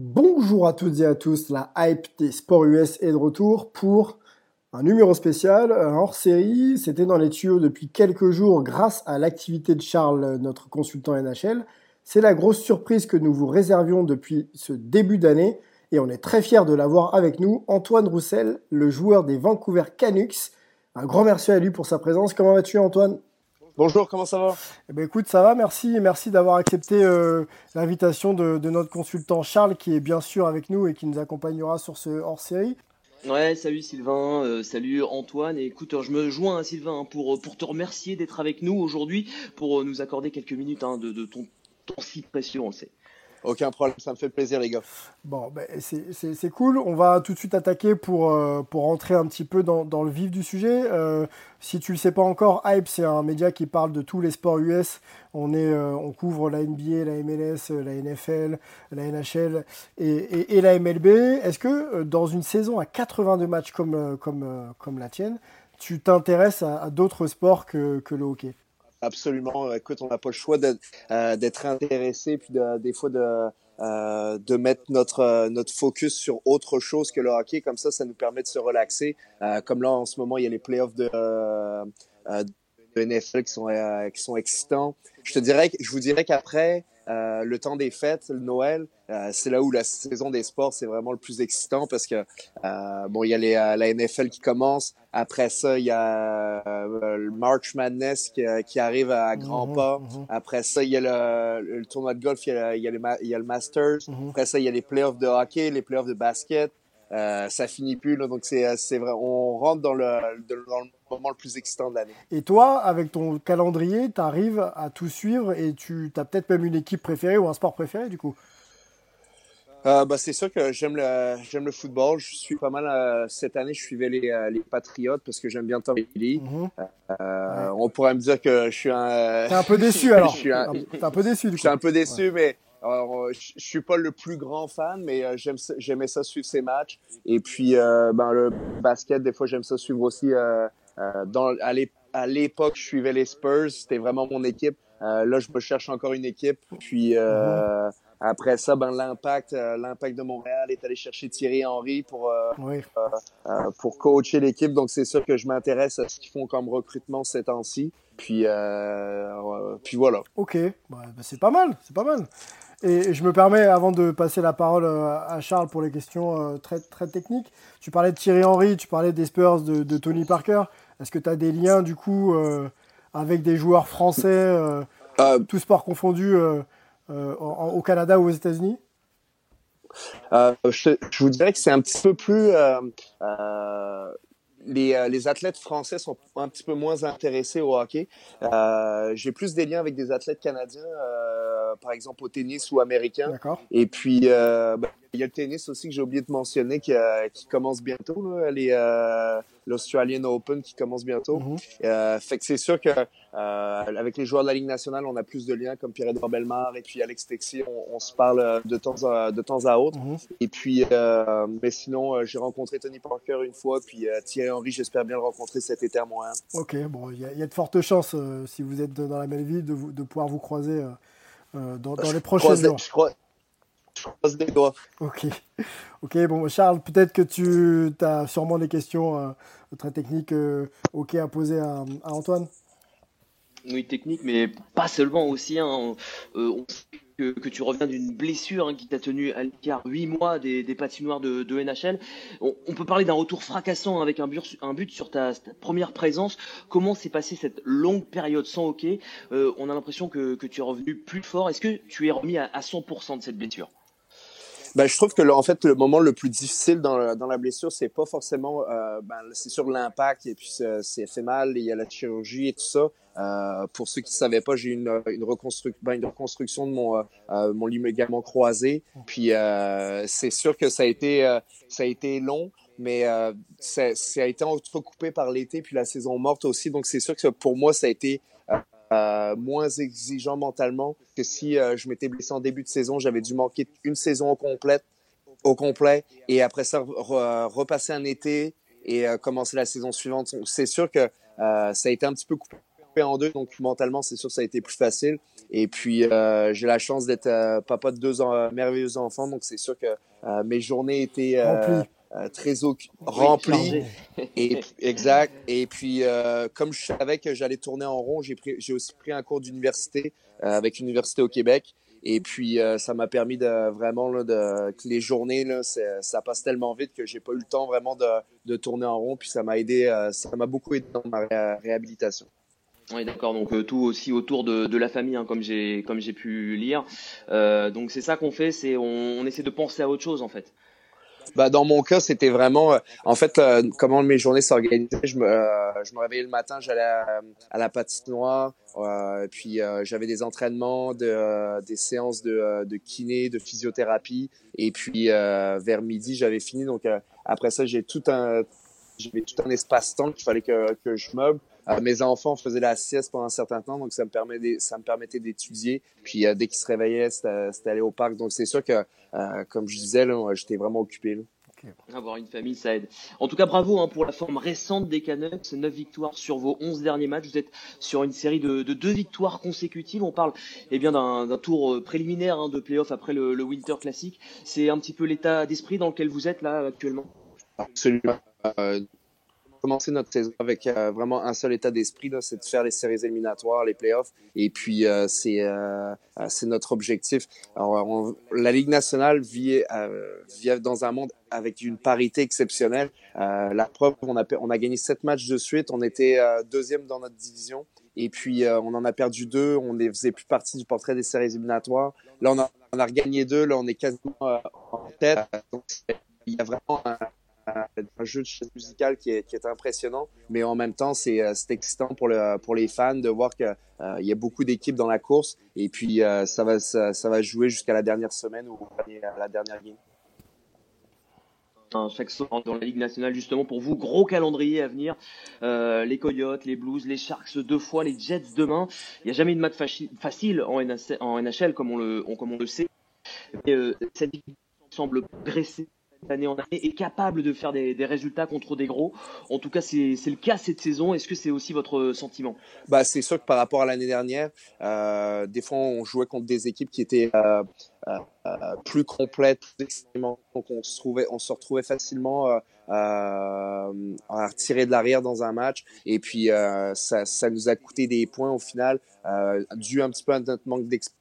Bonjour à toutes et à tous, la hype des sports US est de retour pour un numéro spécial, hors-série. C'était dans les tuyaux depuis quelques jours grâce à l'activité de Charles, notre consultant NHL. C'est la grosse surprise que nous vous réservions depuis ce début d'année et on est très fiers de l'avoir avec nous, Antoine Roussel, le joueur des Vancouver Canucks. Un grand merci à lui pour sa présence. Comment vas-tu Antoine? Bonjour, comment ça va? Eh ben, écoute, ça va, merci. Merci d'avoir accepté euh, l'invitation de, de notre consultant Charles, qui est bien sûr avec nous et qui nous accompagnera sur ce hors-série. Ouais, salut Sylvain, euh, salut Antoine. Et écoute, je me joins à Sylvain hein, pour, pour te remercier d'être avec nous aujourd'hui, pour euh, nous accorder quelques minutes hein, de, de ton temps si précieux, on le sait. Aucun problème, ça me fait plaisir les gars. Bon, ben, c'est- cool. On va tout de suite attaquer pour, euh, pour rentrer un petit peu dans, le vif du sujet. Euh, si tu le sais pas encore, Hype, c'est un média qui parle de tous les sports US. On, est, euh, on couvre la NBA, la MLS, euh, la NFL, la NHL et, la MLB. Est-ce que dans une saison à 82 matchs comme, comme, comme la tienne, tu t'intéresses à, d'autres sports que le hockey? Absolument. Écoute, on n'a pas le choix d'être euh, intéressé, puis de, des fois de, euh, de mettre notre, euh, notre focus sur autre chose que le hockey. Comme ça, ça nous permet de se relaxer. Comme là, en ce moment, il y a les playoffs de, de NFL qui sont, qui sont excitants. Je te dirais, je vous dirais qu'après euh, le temps des fêtes, le Noël, euh, c'est là où la saison des sports c'est vraiment le plus excitant parce que euh, bon, il y a les, euh, la NFL qui commence. Après ça, il y a euh, le March Madness qui, qui arrive à grands Mhm, pas. mhm. Après ça, il y a le, le tournoi de golf, il y a, il y a, le, il y a le Masters. Mhm. Après ça, il y a les playoffs de hockey, les playoffs de basket. Euh, ça finit plus donc c'est c'est vrai. On rentre dans le de- dans le moment le plus excitant de l'année. Et toi, avec ton calendrier, tu arrives à tout suivre et tu as peut-être même une équipe préférée ou un sport préféré du coup? Euh, bah, c'est sûr que j'aime le j'aime le football. Je suis pas mal euh, cette année. Je suivais les euh, les Patriotes parce que j'aime bien Tom Brady. Mhm. Euh, On pourrait me dire que je suis un. T'es un peu déçu alors. je suis un, T'es un peu déçu du je coup. suis un peu déçu, mais alors, euh, je suis pas le plus grand fan, mais euh, j'aimais ça suivre ces matchs. Et puis euh, ben le basket, des fois j'aime ça suivre aussi. Euh, euh, dans à l'ép- à l'époque, je suivais les Spurs, c'était vraiment mon équipe. Euh, là, je me cherche encore une équipe. Puis euh, après ça, ben l'impact, l'impact de Montréal est allé chercher Thierry Henry pour euh, Oui. pour coacher l'équipe. Donc c'est sûr que je m'intéresse à ce qu'ils font comme recrutement ces temps-ci. Puis puis voilà. Ok, bah, bah, c'est pas mal, c'est pas mal. Et je me permets, avant de passer la parole euh, à Charles pour les questions euh, très, très techniques, tu parlais de Thierry Henry, tu parlais des Spurs de, de Tony Parker. Est-ce que tu as des liens du coup euh, avec des joueurs français, euh, Euh, tous sports confondus, au Canada ou aux États-Unis? Je, je vous dirais que c'est un petit peu plus. les, les athlètes français sont un petit peu moins intéressés au hockey. J'ai plus des liens avec des athlètes canadiens, par exemple au tennis ou américain. Et puis, euh, ben, il y a le tennis aussi que j'ai oublié de mentionner qui, euh, qui commence bientôt, euh, l'Australian Open qui commence bientôt. Mhm. Euh, fait que c'est sûr que euh, avec les joueurs de la Ligue nationale, on a plus de liens comme Pierre-Edouard Bellemare et puis Alex Texier, on, on se parle euh, de temps à, de temps à autre. Mhm. Et puis, euh, mais sinon, euh, j'ai rencontré Tony Parker une fois, puis euh, Thierry Henry, j'espère bien le rencontrer cet été à Montréal. Ok, bon, il y, a- il y a de fortes chances, euh, si vous êtes dans la même ville, de, vous- de pouvoir vous croiser euh, euh, dans, dans les prochains croise, jours. je, crois, je croise les doigts. Ok. Ok, bon, Charles, peut-être que tu as sûrement des questions euh, très techniques euh, ok à poser à, à Antoine. Oui, technique, mais pas seulement aussi. hein. Euh, on que, tu reviens d'une blessure hein, qui t'a tenu à l'écart 8 mois des, patinoires de, NHL. On, peut parler d'un retour fracassant avec un but, sur ta, première présence. Comment s'est passée cette longue période sans hockey? Euh, On a l'impression que, tu es revenu plus fort. Est-ce que tu es remis à, 100% de cette blessure? Ben, je trouve que en fait le moment le plus difficile dans, la, dans la blessure c'est pas forcément euh, ben, c'est sur l'impact et puis c'est fait mal il y a la chirurgie et tout ça euh, pour ceux qui ne savaient pas, j'ai une, une, ben, une, reconstruction de mon, euh, euh mon ligament croisé. Puis euh, c'est sûr que ça a été, euh, ça a été long, mais ça, ça, a été entrecoupé par l'été puis la saison morte aussi. Donc c'est sûr que pour moi, ça a été moins exigeant mentalement que si je m'étais blessé en début de saison. J'avais dû manquer une saison au complète, au complet, et après ça repasser un été et commencer la saison suivante. C'est sûr que ça a été un petit peu coupé en deux, donc mentalement, c'est sûr que ça a été plus facile. Et puis, euh, j'ai la chance d'être euh, papa de deux euh, merveilleux enfants, donc c'est sûr que mes journées étaient très remplies. et, exact. Et puis, comme je savais que j'allais tourner en rond, j'ai, j'ai aussi pris un cours d'université avec l'Université au Québec. Et puis, ça m'a permis de vraiment de, que les journées, là, ça passe tellement vite que j'ai pas eu le temps vraiment de, de tourner en rond. Puis ça m'a aidé, ça m'a beaucoup aidé dans ma réhabilitation. Oui, d'accord. Donc euh, tout aussi autour de, de la famille, hein, comme j'ai comme j'ai pu lire. Euh, donc c'est ça qu'on fait, c'est on, on, essaie de penser à autre chose en fait. Bah, dans mon cas, c'était vraiment, euh, en fait, euh, comment mes journées s'organisaient. Je me, je me réveillais le matin, j'allais à, à, la patinoire, euh, puis j'avais des entraînements, de, des séances de, de kiné, de physiothérapie, et puis vers midi, j'avais fini. Donc après ça, j'ai tout un, j'avais tout un espace-temps qu'il fallait que, que je meuble. Euh, mes enfants faisaient la sieste pendant un certain temps, donc ça me, permet ça me permettait d'étudier. Puis euh, dès qu'ils se réveillaient, c'était aller au parc. Donc c'est sûr que, euh, comme je disais, j'étais vraiment occupé. Là. Avoir une famille, ça aide. En tout cas, bravo hein, pour la forme récente des Canucks. 9 victoires sur vos 11 derniers matchs. Vous êtes sur une série de, de deux victoires consécutives. On parle eh bien d'un tour préliminaire hein, de playoff après le, le Winter Classic. C'est un petit peu l'état d'esprit dans lequel vous êtes là actuellement? Absolument commencer notre saison avec euh, vraiment un seul état d'esprit, c'est de faire les séries éliminatoires, les playoffs. Et puis, euh, c'est euh, c'est notre objectif. Alors, la Ligue nationale vit, vit dans un monde avec une parité exceptionnelle. la preuve, on a, on a gagné sept matchs de suite. On était deuxième dans notre division. Et puis, on en a perdu deux. On ne faisait plus partie du portrait des séries éliminatoires. Là, on a, on a regagné deux. Là, on est quasiment en tête. Donc, il y a vraiment un, un jeu de chaise musicale qui est, qui est, impressionnant, mais en même temps, c'est euh, excitant pour, le, pour les fans de voir qu'il euh, y a beaucoup d'équipes dans la course. Et puis euh, ça, va, ça, ça, va jouer jusqu'à la dernière semaine ou la dernière game. chaque soir dans la Ligue nationale justement pour vous gros calendrier à venir. Euh, les Coyotes les Blues les Sharks deux fois les Jets demain. Il n'y a jamais de match facile en, en NHL comme on le comme on le sait. Mais euh, cette équipe semble progresser année en année est capable de faire des, résultats contre des gros. En tout cas, c'est le cas cette saison. Est-ce que c'est aussi votre sentiment? Bah, C'est sûr que par rapport à l'année dernière, euh, des fois, on jouait contre des équipes qui étaient euh, euh, plus complètes, donc on se, trouvait, on se retrouvait facilement à retirer de l'arrière dans un match. Et puis, ça, nous a coûté des points au final, dû un petit peu à notre manque d'expérience.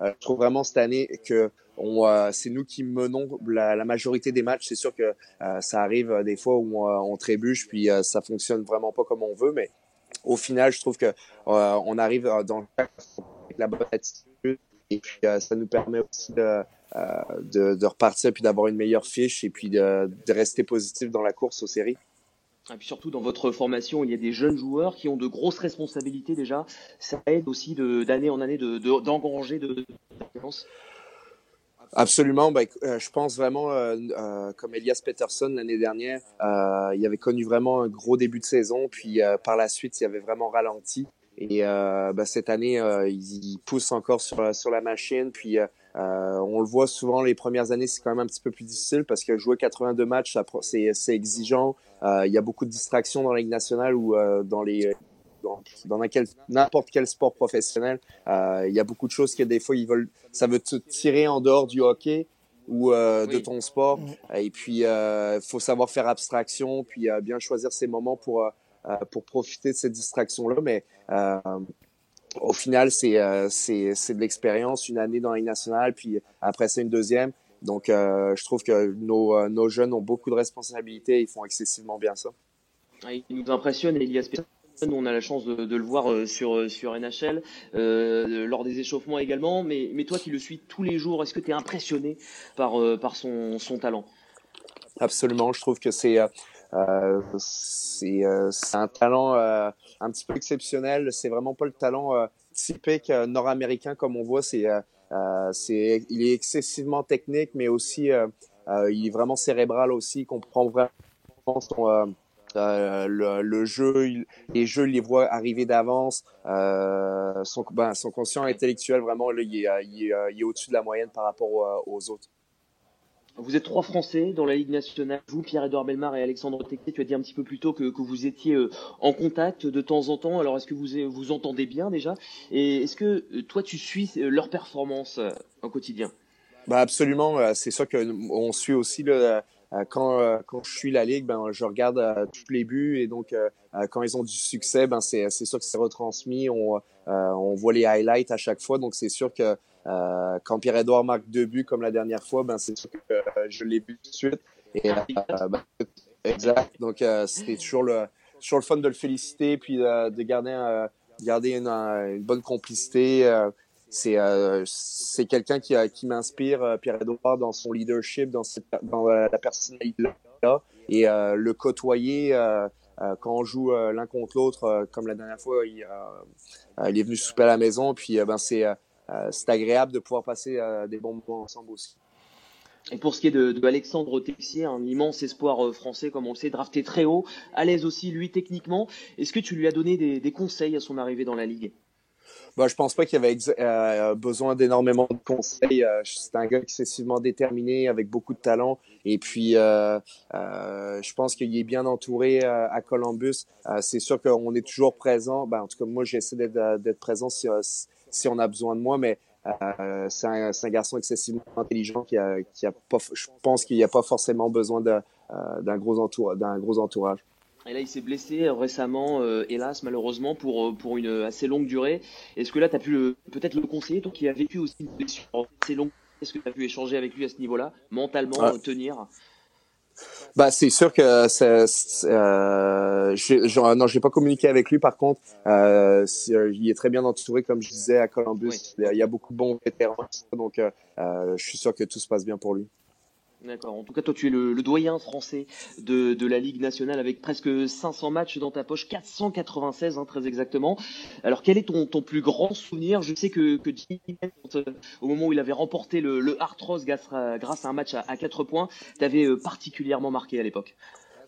je trouve vraiment cette année que euh, c'est nous qui menons la, majorité des matchs. C'est sûr que euh, ça arrive euh, des fois où on, trébuche, puis ça fonctionne vraiment pas comme on veut, mais au final, je trouve que on arrive dans avec la bonne attitude et puis ça nous permet aussi de, de, repartir puis d'avoir une meilleure fiche et puis de, rester positif dans la course aux séries. Et puis surtout dans votre formation, il y a des jeunes joueurs qui ont de grosses responsabilités déjà. Ça aide aussi d'année en année d'engranger de, de, Absolument. Ben, euh, je pense vraiment, euh, euh, comme Elias Peterson l'année dernière, il avait connu vraiment un gros début de saison, puis par la suite, il avait vraiment ralenti. Et ben, cette année, il, pousse encore sur, sur la machine. Puis on le voit souvent les premières années, c'est quand même un petit peu plus difficile parce que jouer 82 matchs, c'est exigeant. il y a beaucoup de distractions dans la Ligue nationale ou dans les dans, n'importe quel sport professionnel, euh, il y a beaucoup de choses que des fois ils veulent, ça veut te tirer en dehors du hockey ou euh, de ton sport. Et puis il euh, faut savoir faire abstraction, puis bien choisir ses moments pour pour profiter de cette distraction là. Mais au final, c'est c'est c'est de l'expérience, une année dans la nationale, puis après ça une deuxième. Donc, je trouve que nos, nos jeunes ont beaucoup de responsabilités, ils font excessivement bien ça. Il nous impressionne, Elias nous, on a la chance de, le voir euh, sur, euh, NHL, euh, lors des échauffements également. Mais, toi qui le suis tous les jours, est-ce que tu es impressionné par, son, talent? Absolument, je trouve que c'est c'est un talent un petit peu exceptionnel. C'est vraiment pas le talent typique nord-américain comme on voit. C'est c'est il est excessivement technique, mais aussi il est vraiment cérébral aussi. Il comprend vraiment euh, le, jeu, les jeux, il les voit arriver d'avance. Euh, son, ben, son conscient intellectuel, vraiment, là, il est, euh, il est, au-dessus de la moyenne par rapport aux, autres. Vous êtes trois Français dans la Ligue nationale. Vous, Pierre-Edouard Belmar et Alexandre Tequier, tu as dit un petit peu plus tôt que, que vous étiez en contact de temps en temps. Alors, est-ce que vous vous entendez bien déjà? Et est-ce que toi, tu suis leur performance au quotidien? Bah absolument, c'est sûr qu'on suit aussi le, euh, quand, euh, quand je suis la ligue, ben je regarde euh, tous les buts et donc quand ils ont du succès, ben c'est sûr que c'est retransmis. On on voit les highlights à chaque fois, donc c'est sûr que quand Pierre Edouard marque deux buts comme la dernière fois, ben c'est sûr que je l'ai vu tout de suite. Et, ben, exact. Donc c'était toujours le toujours le fun de le féliciter puis de garder garder une, une, bonne complicité c'est euh, quelqu'un qui, qui m'inspire euh, Pierre Edouard dans son leadership dans dans la personnalité là et euh, le côtoyer euh, quand on joue l'un contre l'autre comme la dernière fois il, il, est venu souper à la maison puis ben c'est c'est agréable de pouvoir passer des bons moments ensemble aussi. Et pour ce qui est de, de Alexandre Texier, un immense espoir français, comme on le sait, drafté très haut, à l'aise aussi lui techniquement. Est-ce que tu lui as donné des, des conseils à son arrivée dans la ligue? Bah, je pense pas qu'il avait euh, besoin d'énormément de conseils. Euh, c'est un gars excessivement déterminé, avec beaucoup de talent. Et puis, euh, euh je pense qu'il est bien entouré à Columbus. c'est sûr qu'on est toujours présent. Ben, en tout cas, moi, j'essaie d'être présent si, on a besoin de moi, mais c'est un, garçon excessivement intelligent qui a, pas, je pense qu'il n'y a pas forcément besoin d'un gros entourage. Et là, il s'est blessé récemment, euh, hélas, malheureusement, pour, euh, pour une assez longue durée. Est-ce que là, tu as pu peut-être le conseiller, toi qui a vécu aussi une blessure assez longue Est-ce que tu as pu échanger avec lui à ce niveau-là, mentalement, ah. tenir? Bah, c'est sûr que c'est, euh, je, non, j'ai pas communiqué avec lui. Par contre, euh, il est très bien entouré, comme je disais à Columbus. Il y a beaucoup de bons vétérans, donc euh, je suis sûr que tout se passe bien pour lui. D'accord. En tout cas, toi, tu es le, doyen français de, de, la Ligue nationale avec presque 500 matchs dans ta poche, 496 hein, très exactement. Alors, quel est ton, ton plus grand souvenir? Je sais que, que Jimmy, au moment où il avait remporté le, le Hart Ross grâce, à un match à, à 4 points, t'avais euh, particulièrement marqué à l'époque.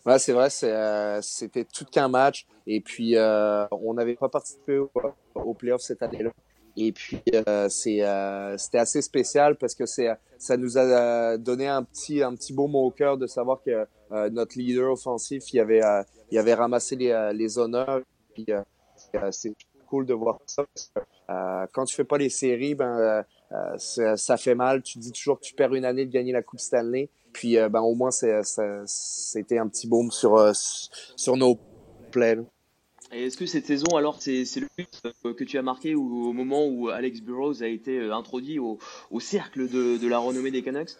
Ouais, c'est vrai, euh, c'était tout qu'un match. Et puis, euh, on n'avait pas participé au, au playoff cette année-là. Et puis euh, c'est euh, c'était assez spécial parce que c'est ça nous a euh, donné un petit un petit beau mot au cœur de savoir que notre leader offensif il avait il avait ramassé les, les honneurs. Puis c'est cool de voir ça. quand tu fais pas les séries, ben ça, fait mal. Tu dis toujours que tu perds une année de gagner la Coupe Stanley. Puis ben au moins c'est c'était un petit baume sur sur nos plaies. Et est-ce que cette saison, alors, c'est le but euh, que tu as marqué au moment où Alex Burrows a été euh, introduit au, au cercle de, de, la renommée des Canucks?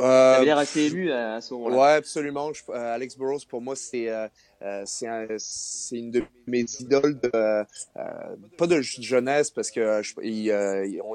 Euh, Tu l'air assez ému à, ce moment-là. Ouais, absolument. Euh, Alex Burrows, pour moi, c'est euh, c'est une de mes idoles de euh, pas de jeunesse parce que il,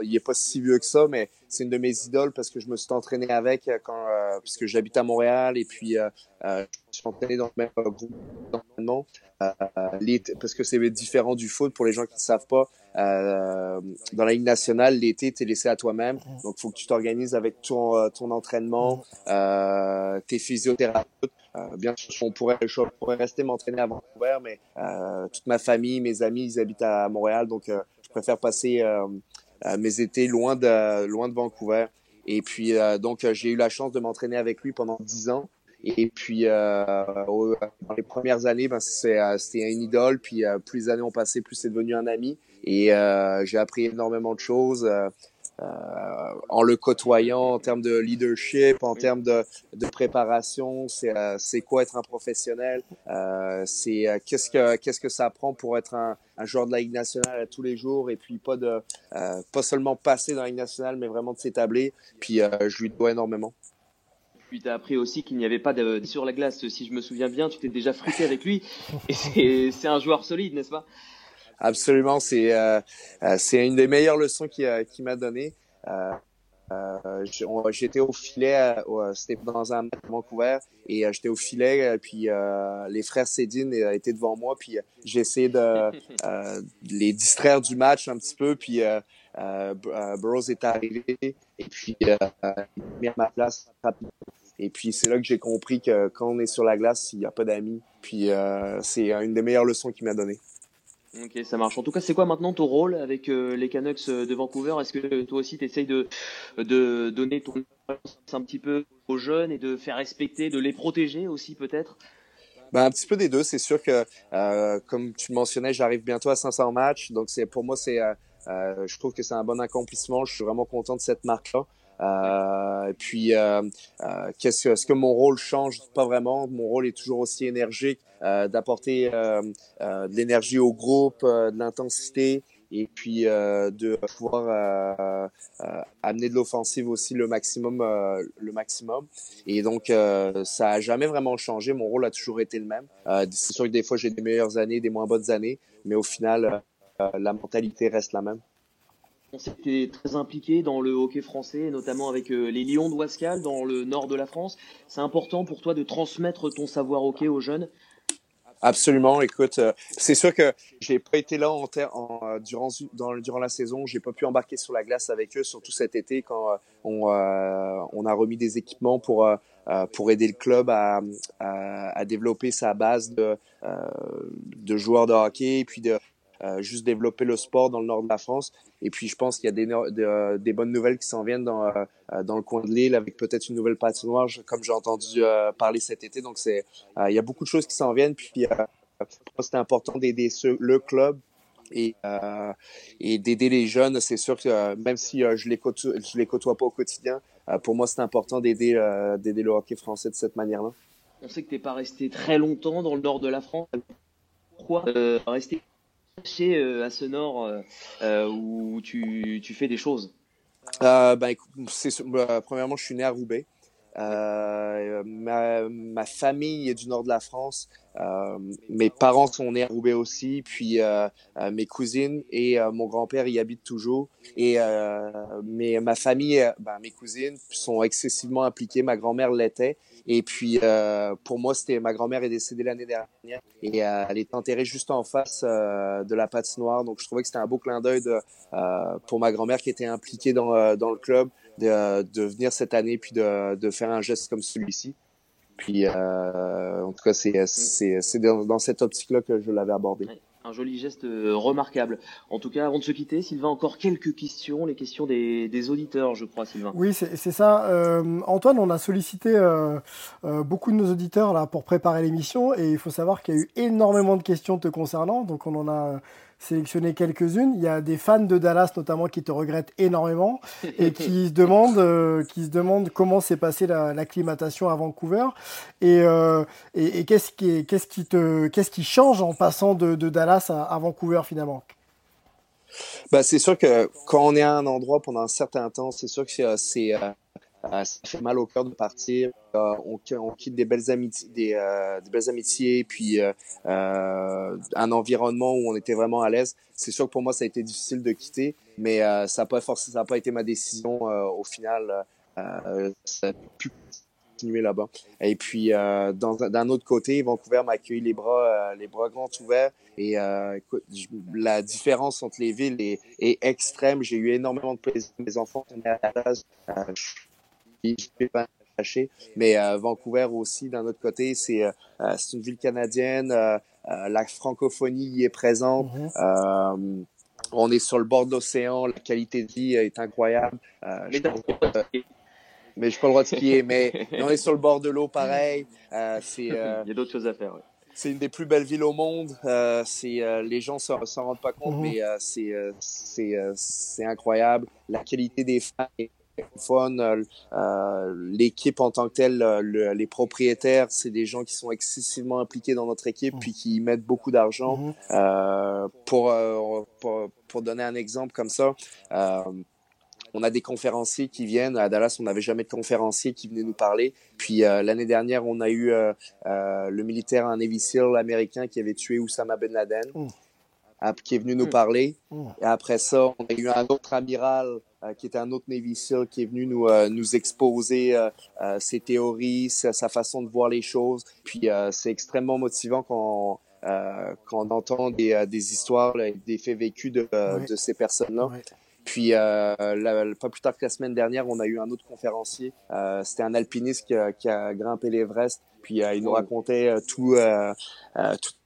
il, est pas si vieux que ça, mais c'est une de mes idoles parce que je me suis entraîné avec quand puisque j'habite à Montréal et puis je suis entraîné dans le même groupe d'entraînement. parce que c'est différent du foot pour les gens qui ne savent pas. Euh, dans la Ligue nationale, l'été, tu es laissé à toi-même. Donc, il faut que tu t'organises avec ton, ton entraînement, euh, tes physiothérapeutes. Euh, bien sûr, on pourrait, je pourrais rester m'entraîner à Vancouver, mais euh, toute ma famille, mes amis, ils habitent à Montréal, donc euh, je préfère passer mes étés loin de, loin de Vancouver. Et puis, donc, j'ai eu la chance de m'entraîner avec lui pendant dix ans. Et puis, dans les premières années, ben, c'était une idole. Puis, plus les années ont passé, plus c'est devenu un ami. Et j'ai appris énormément de choses. En le côtoyant en termes de leadership, en termes de, de préparation, c'est c'est quoi être un professionnel, c'est qu'est-ce que qu'est-ce que ça prend pour être un, un joueur de la Ligue nationale tous les jours et puis pas de pas seulement passer dans la Ligue nationale mais vraiment de s'établir. Puis je lui dois énormément. Puis tu as appris aussi qu'il n'y avait pas de sur la glace. Si je me souviens bien, tu t'es déjà frité avec lui. Et c'est un joueur solide, n'est-ce pas? Absolument, c'est euh, euh, c'est une des meilleures leçons qu'il qui m'a donné. Euh, euh, j'étais au filet, c'était dans un match à Vancouver, et j'étais au filet, puis les frères Cédine étaient devant moi, puis j'ai essayé de les distraire du match un petit peu, puis Burroughs est arrivé, et puis il m'a mis à ma place rapidement. Et puis c'est là que j'ai compris que quand on est sur la glace, il n'y a pas d'amis. Puis c'est une des meilleures leçons qu'il m'a donné. Ok, ça marche. En tout cas, c'est quoi maintenant ton rôle avec euh, les Canucks euh, de Vancouver? Est-ce que toi aussi, tu essayes de, de donner ton un petit peu aux jeunes et de faire respecter, de les protéger aussi peut-être? Ben, un petit peu des deux. C'est sûr que, euh, comme tu mentionnais, j'arrive bientôt à 500 matchs. Donc, pour moi, c'est, je trouve que c'est un bon accomplissement. Je suis vraiment content de cette marque-là. Euh, et puis, euh, euh, qu'est-ce que, est-ce que mon rôle change? Pas vraiment. Mon rôle est toujours aussi énergique, d'apporter de l'énergie au groupe, de l'intensité et puis de pouvoir amener de l'offensive aussi le maximum le maximum. Et donc ça a jamais vraiment changé. Mon rôle a toujours été le même. C'est sûr que des fois j'ai des meilleures années des moins bonnes années mais au final la mentalité reste la même on es très impliqué dans le hockey français, notamment avec euh, les Lions de Wascal dans le nord de la France. C'est important pour toi de transmettre ton savoir hockey aux jeunes? Absolument. Écoute, euh, c'est sûr que j'ai pas été là euh, durant la saison. J'ai pas pu embarquer sur la glace avec eux, surtout cet été quand on, a remis des équipements pour pour aider le club à développer sa base de de joueurs de hockey et puis de euh, juste développer le sport dans le nord de la France. Et puis, je pense qu'il y a des, euh, bonnes nouvelles qui s'en viennent dans, euh, dans le coin de l'île avec peut-être une nouvelle patinoire, comme j'ai entendu parler cet été. Donc, c'est, il y a beaucoup de choses qui s'en viennent. Puis, c'était important d'aider le club et, d'aider les jeunes. C'est sûr que même si je les côtoie, les côtoie pas au quotidien, pour moi c'est important d'aider d'aider le hockey français de cette manière-là. On sait que t'es pas resté très longtemps dans le nord de la France. Pourquoi rester euh, à ce nord euh, euh, où tu, fais des choses euh, ben, bah, Premièrement, je suis né à Roubaix. Euh, ma, famille est du nord de la France. Euh, mes parents sont nés à Roubaix aussi, puis euh, mes cousines et mon grand-père y habitent toujours. Et mais ma famille, ben, mes cousines sont excessivement impliquées. Ma grand-mère l'était. Et puis, euh, pour moi, c'était ma grand-mère est décédée l'année dernière et euh, elle est enterrée juste en face euh, de la patinoire. Donc, je trouvais que c'était un beau clin d'œil pour ma grand-mère qui était impliquée dans, dans le club de, de venir cette année puis de, de faire un geste comme celui-ci. Puis, en tout cas, c'est c'est dans, dans cette optique-là que je l'avais abordé un joli geste euh, remarquable. En tout cas, avant de se quitter, Sylvain, encore quelques questions, les questions des, auditeurs, je crois, Sylvain. Oui, c'est ça. Euh, Antoine, on a sollicité euh, beaucoup de nos auditeurs là pour préparer l'émission et il faut savoir qu'il y a eu énormément de questions te concernant, donc on en a sélectionné quelques-unes. Il y a des fans de Dallas notamment qui te regrettent énormément et qui se demandent, euh, qui se demandent comment s'est passée l'acclimatation à Vancouver et, euh, et, qu'est-ce qui, qu'est-ce qui te, qu'est-ce qui change en passant de, de Dallas à, à, Vancouver finalement? Bah, c'est sûr que quand on est à un endroit pendant un certain temps, c'est sûr que c'est euh, euh, ça fait mal au cœur de partir. Euh, on, quitte des belles amitiés, des, euh, des belles amitiés, puis un environnement où on était vraiment à l'aise. C'est sûr que pour moi, ça a été difficile de quitter, mais ça n'a pas a pas été ma décision au final. ça a pu continuer là-bas. Et puis, d'un autre côté, Vancouver m'a accueilli les bras, les bras grands ouverts. Et la différence entre les villes est, est extrême. J'ai eu énormément de plaisir. Mes enfants sont à la base. Vais pas cacher. Mais euh, Vancouver aussi, d'un autre côté, c'est euh, c'est une ville canadienne. Euh, la francophonie y est présente. Mm-hmm. on est sur le bord de l'océan. La qualité de vie est incroyable. mais mais je n'ai pas le droit de skier, mais on est sur le bord de l'eau pareil. c'est, Il y a d'autres choses à faire. c'est une des plus belles villes au monde. Euh, c'est euh, les gens s'en s'en rendent pas compte, Mhm. mais euh, c'est euh, euh, incroyable. La qualité des fans est fun. Euh, euh, L'équipe en tant que telle, euh, le- les propriétaires, c'est des gens qui sont excessivement impliqués dans notre équipe, puis qui mettent beaucoup d'argent. Mhm. Euh, pour, pour pour donner un exemple comme ça. On a des conférenciers qui viennent. À Dallas, on n'avait jamais de conférencier qui venait nous parler. Puis euh, l'année dernière, on a eu euh, euh, le militaire, un Navy SEAL américain qui avait tué Oussama Ben Laden, Mm. Qui est venu nous Mm. parler. Mm. Et après ça, on a eu un autre amiral euh, qui était un autre Navy SEAL qui est venu nous, euh, nous exposer euh, euh, ses théories, sa, sa façon de voir les choses. Puis euh, c'est extrêmement motivant quand, euh, quand on entend des, euh, des histoires, là, des faits vécus de, euh, Ouais. de ces personnes-là. Ouais. Puis, euh, la- pas plus tard que la semaine dernière, on a eu un autre conférencier. Euh, C'était un alpiniste qui a, qui a grimpé l'Everest. Puis, euh, il nous racontait euh, tout, euh, euh, toutes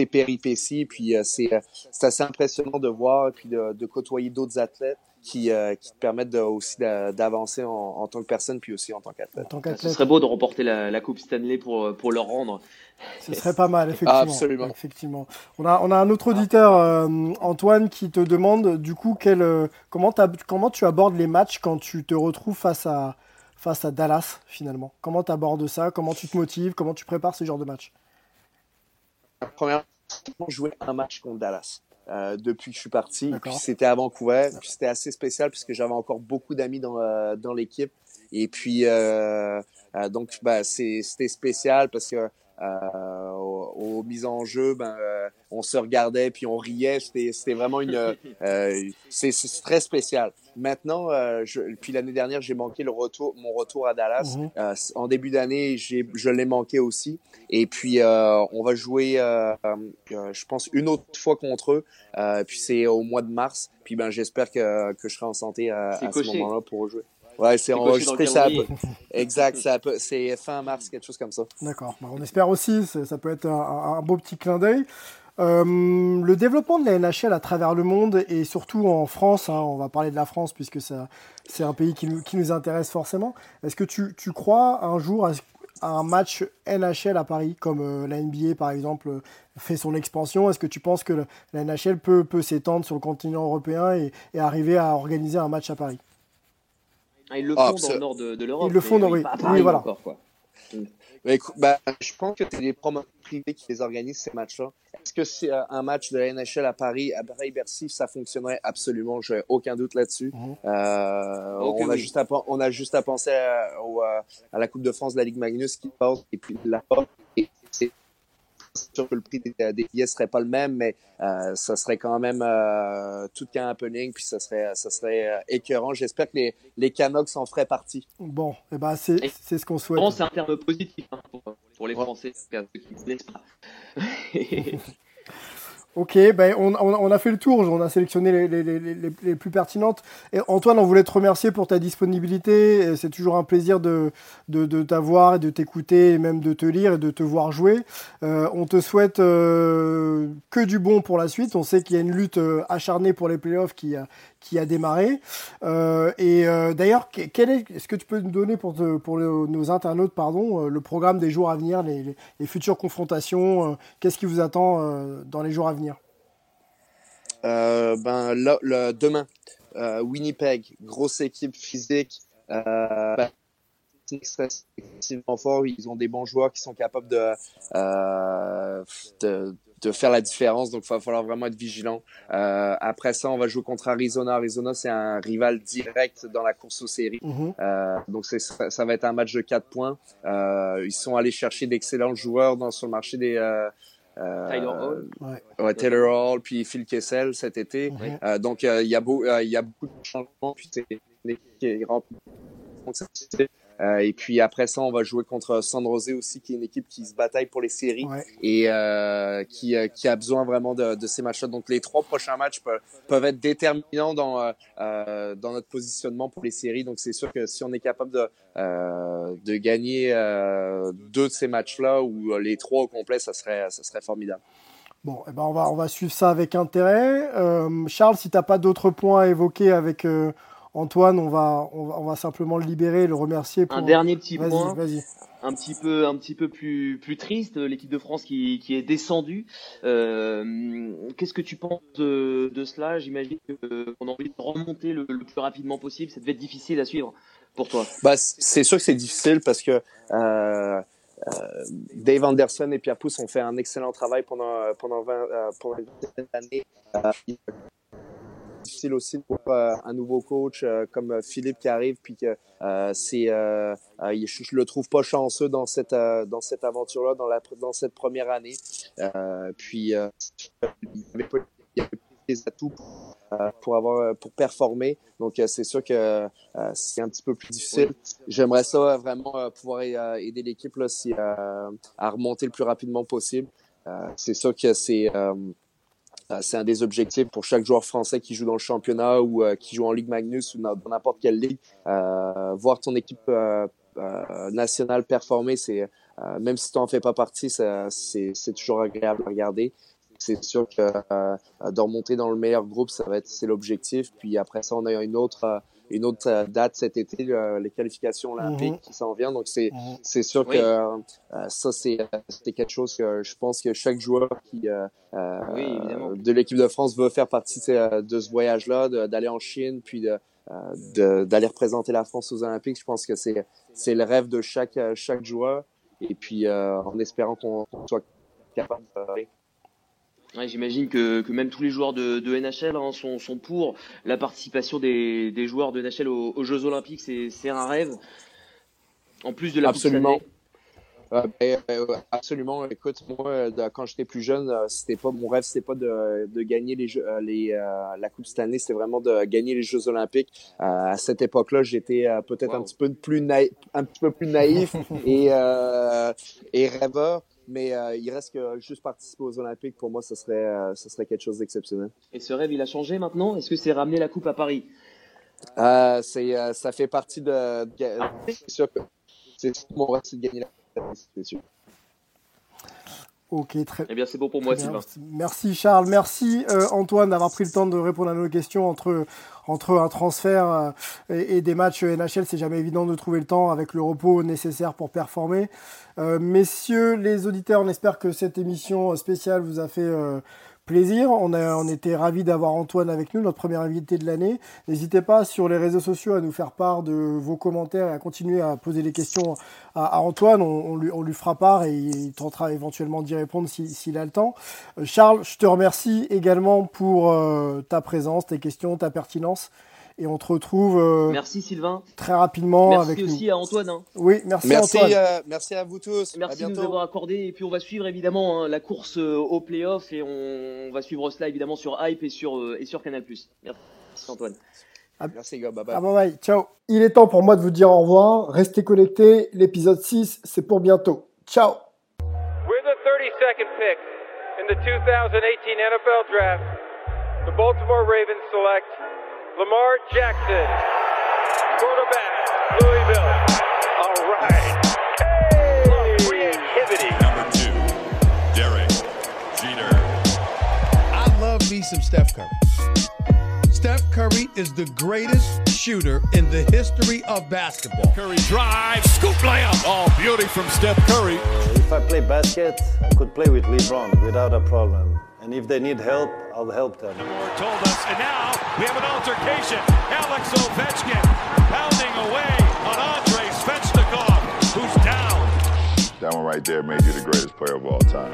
ses péripéties. Puis, euh, c'est euh, c'est assez impressionnant de voir et puis de, de côtoyer d'autres athlètes qui, euh, qui te permettent de, aussi d'a- d'avancer en, en tant que personne, puis aussi en tant En qu'athlète. tant Ce serait beau de remporter la, la Coupe Stanley pour, pour leur rendre. ce serait pas mal, effectivement. Ah, absolument. effectivement. On, a, on a un autre auditeur, euh, Antoine, qui te demande du coup quel, euh, comment, comment tu abordes les matchs quand tu te retrouves face à, face à Dallas, finalement? Comment tu abordes ça? Comment tu te motives? Comment tu prépares ce genre de match? Premièrement, j'ai joué un match contre Dallas. euh, depuis que je suis parti. C'était à Vancouver. Puis c'était assez spécial puisque j'avais encore beaucoup d'amis dans, euh, dans l'équipe. Et puis euh, donc bah, c'est- c'était spécial parce que euh, aux, aux mises en jeu, ben, euh, on se regardait puis on riait. C'était c'était vraiment une euh, c'est c'est très spécial. Maintenant, euh, je, puis l'année dernière, j'ai manqué le retour, mon retour à Dallas. Mhm. Euh, en début d'année, j'ai, je l'ai manqué aussi. Et puis, euh, on va jouer, je pense, une autre fois contre eux. Euh, puis c'est au mois de mars. Puis ben, j'espère que, que je serai en santé à, à ce moment-là pour jouer. Ouais, c'est enregistré. ça exact, ça c'est fin mars, quelque chose comme ça. D'accord. Bah, on espère aussi, ça peut être un, un beau petit clin d'œil. Euh, le développement de la NHL à travers le monde et surtout en France, hein, on va parler de la France puisque c'est un pays qui nous, qui nous intéresse forcément. Est-ce que tu, tu crois un jour à, à un match NHL à Paris, comme euh, la NBA par exemple euh, fait son expansion? Est-ce que tu penses que le- la NHL peut, peut s'étendre sur le continent européen et, et arriver à organiser un match à Paris? Ah, ils le Ah, font dans le nord de, de l'Europe. Ils le font dans- oui. Oui, Paris voilà. encore, quoi. Mais écoute, bah, je pense que c'est les promoteurs privés qui les organisent ces matchs-là. Est-ce que c'est euh, un match de la NHL à Paris, à Paris-Bercy, ça fonctionnerait absolument, j'ai aucun doute là-dessus. Mhm. Euh, on, a oui. juste à, pen- on a juste à penser à, au, euh, à la Coupe de France de la Ligue Magnus qui passe et puis là et c'est sûr que le prix des, des billets serait pas le même, mais euh, ça serait quand même euh, tout qu'un happening, puis ça serait, ça serait euh, écœurant. J'espère que les, les Canucks en feraient partie. Bon, eh ben c'est Et- c'est ce qu'on souhaite. Vraiment, c'est un terme positif hein, pour, pour les. Français, qui ne connaissent pas. Ok, ben on, a fait le tour, on a sélectionné les, plus pertinentes. Antoine, on voulait te remercier pour ta disponibilité. C'est toujours un plaisir de, de, t'avoir et de t'écouter et même de te lire et de te voir jouer. Euh, on te souhaite euh, que du bon pour la suite. On sait qu'il y a une lutte euh, acharnée pour les playoffs qui qui a démarré. Euh, et euh, d'ailleurs, que- quel est, est-ce que tu peux nous donner pour, pour nos internautes pardon, euh, le programme des jours à venir, les, futures confrontations Qu'est-ce qui vous attend dans les jours à venir? Ben demain, Winnipeg, grosse équipe physique, c'est extrêmement fort. Ils ont des bons joueurs qui sont capables de, de faire la différence. Donc, il va falloir vraiment être vigilant. Euh, après ça, on va jouer contre Arizona. Arizona, c'est un rival direct dans la course aux séries. Mhm. Euh, donc c'est ça, ça va être un match de 4 points. Euh, ils sont allés chercher d'excellents joueurs dans sur le marché des euh, euh, Tyler Hall. Ouais. ouais, Taylor Hall puis Phil Kessel cet été. Mhm. Euh, donc euh, il y a beau, euh, il y a beaucoup de changements puis c'est Euh, et puis après ça, on va jouer contre San Jose aussi, qui est une équipe qui se bataille pour les séries Ouais. et euh, qui, euh, qui a besoin vraiment de, de ces matchs-là. Donc les trois prochains matchs peuvent, peuvent être déterminants dans, euh, euh, dans notre positionnement pour les séries. Donc c'est sûr que si on est capable de, euh, de gagner euh, deux de ces matchs-là ou les trois au complet, ça serait, ça serait formidable. Bon, eh ben on, va, on va suivre ça avec intérêt. Euh, Charles, si tu n'as pas d'autres points à évoquer avec euh, Antoine, on va, on va, simplement le libérer, le remercier. Pour... Un dernier petit point. Un petit peu, un petit peu plus, plus triste, l'équipe de France qui, qui est descendue. Euh, Qu'est-ce que tu penses de, de cela? J'imagine qu'on a envie de remonter le, le, plus rapidement possible. Ça devait être difficile à suivre pour toi. Bah, c'est sûr que c'est difficile parce que euh, euh, Dave Anderson et Pierre Pousse ont fait un excellent travail pendant, pendant, 20, euh, pendant une vingtaine d'années. Euh, difficile aussi pour un nouveau coach comme Philippe qui arrive puis que c'est je, le trouve pas chanceux dans cette dans cette aventure là dans la dans cette première année. Puis il avait pas des atouts pour avoir pour performer. Donc c'est sûr que c'est un petit peu plus difficile. J'aimerais ça vraiment pouvoir aider l'équipe là si à remonter le plus rapidement possible. C'est sûr que c'est euh, c'est un des objectifs pour chaque joueur français qui joue dans le championnat ou euh, qui joue en Ligue Magnus ou dans n'importe quelle ligue. Euh, voir ton équipe nationale performer, c'est même si tu n'en fais pas partie, c'est toujours agréable à regarder. C'est sûr que de remonter dans le meilleur groupe, ça va être c'est l'objectif. Puis après ça, on a une autre une autre euh, date cet été, les qualifications olympiques mhm. qui s'en viennent. Donc c'est c'est sûr que euh, ça c'est c'était quelque chose que je pense que chaque joueur qui euh, de l'équipe de France veut faire partie de ce voyage-là, d'aller en Chine, puis de d'aller représenter la France aux Olympiques. Je pense que c'est c'est le rêve de chaque chaque joueur. Et puis en espérant qu'on soit capable de Ouais, J'imagine que, que, même tous les joueurs de, de NHL hein, sont, sont, pour la participation des, des joueurs de NHL aux, Jeux Olympiques. C'est un rêve. En plus de la Absolument. Euh, ben, euh, absolument. Écoute, moi, quand j'étais plus jeune, euh, c'était pas mon rêve, c'était pas de, de, gagner les, jeux, les la Coupe cette année, c'était vraiment de gagner les Jeux Olympiques. à cette époque-là, j'étais peut-être un petit peu plus naïf, un petit peu plus naïf et, et rêveur mais euh, il reste que juste participer aux Olympiques, pour moi, ce serait, euh, ce serait quelque chose d'exceptionnel. Et ce rêve, il a changé maintenant? Est-ce que c'est ramener la Coupe à Paris? Euh, c'est, euh, Ça fait partie de. c'est sûr que c'est mon rêve, c'est de gagner la Coupe, c'est sûr. Ok, très Eh bien, c'est bon pour moi, Sylvain. Merci Charles, merci Antoine d'avoir pris le temps de répondre à nos questions entre, entre un transfert et, et, des matchs NHL. C'est jamais évident de trouver le temps avec le repos nécessaire pour performer. Euh, messieurs les auditeurs, on espère que cette émission spéciale vous a fait euh, On, était ravis d'avoir Antoine avec nous, notre premier invité de l'année. N'hésitez pas sur les réseaux sociaux à nous faire part de vos commentaires et à continuer à poser des questions à, Antoine. On, lui, fera part et il tentera éventuellement d'y répondre s'il a le temps. Euh, Charles, je te remercie également pour ta présence, tes questions, ta pertinence. Et on te retrouve. Euh, merci Sylvain. Très rapidement merci avec aussi à Antoine. Hein. Oui, merci, merci Antoine. Euh, merci à vous tous. Merci de nous avoir accordé. Et puis on va suivre évidemment hein, la course euh, au playoff et on, va suivre cela évidemment sur Hype et sur, et sur Canal. Merci Antoine. merci gars, bye bye. Ah, bye bye. Ciao. Il est temps pour moi de vous dire au revoir. Restez connectés. L'épisode 6, c'est pour bientôt. Ciao. We're the 32nd pick in the 2018 NFL Draft. The Baltimore Ravens select Lamar Jackson, quarterback, Louisville. All right. Hey! Creativity. Number two, Derek Jeter. I love me some Steph Curry. Steph Curry is the greatest shooter in the history of basketball. Curry drives, scoop layup. Oh, beauty from Steph Curry. If I play basket, I could play with LeBron without a problem. And if they need help, I'll help them. Told us, and now we have an altercation. Alex Ovechkin pounding away on Andrei Svechnikov, who's down. That one right there made you the greatest player of all time.